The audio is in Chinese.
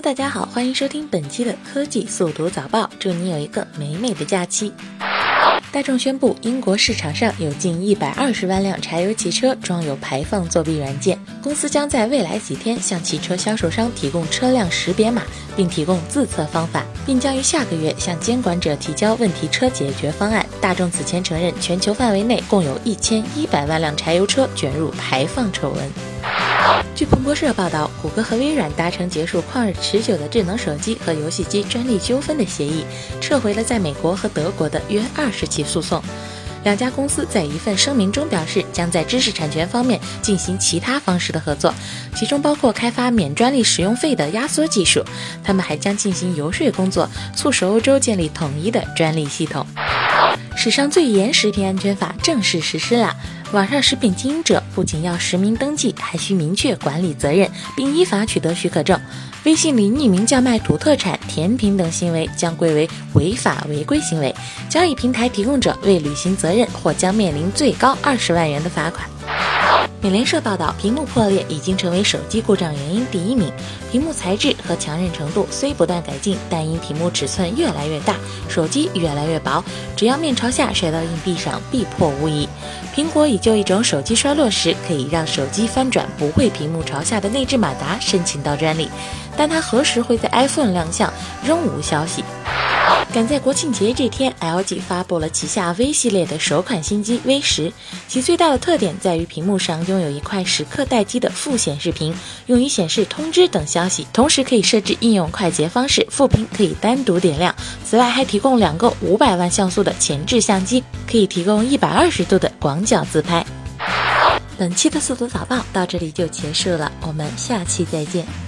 大家好，欢迎收听本期的科技速读早报，祝你有一个美美的假期。大众宣布，英国市场上有近一百二十万辆柴油汽车装有排放作弊软件。公司将在未来几天向汽车销售商提供车辆识别码，并提供自测方法，并将于下个月向监管者提交问题车解决方案。大众此前承认，全球范围内共有一千一百万辆柴油车卷入排放丑闻。据彭博社报道，谷歌和微软达成结束旷日持久的智能手机和游戏机专利纠纷的协议，撤回了在美国和德国的约二十起诉讼。两家公司在一份声明中表示，将在知识产权方面进行其他方式的合作，其中包括开发免专利使用费的压缩技术。他们还将进行游说工作，促使欧洲建立统一的专利系统。史上最严食品安全法正式实施了。网上食品经营者不仅要实名登记，还需明确管理责任，并依法取得许可证。微信里匿名叫卖土特产、甜品等行为将归为违法违规行为，交易平台提供者未履行责任或将面临最高二十万元的罚款。美联社报道，屏幕破裂已经成为手机故障原因第一名。屏幕材质和强韧程度虽不断改进，但因屏幕尺寸越来越大，手机越来越薄，只要面朝下摔到硬币上，必破无疑。苹果已就一种手机摔落时可以让手机翻转不会屏幕朝下的内置马达申请到专利，但它何时会在 iPhone 亮相，仍无消息。赶在国庆节这天，LG 发布了旗下 V 系列的首款新机 V 十。其最大的特点在于屏幕上拥有一块时刻待机的副显示屏，用于显示通知等消息。同时可以设置应用快捷方式，副屏可以单独点亮。此外还提供两个五百万像素的前置相机，可以提供一百二十度的广角自拍。本期的速度早报到这里就结束了，我们下期再见。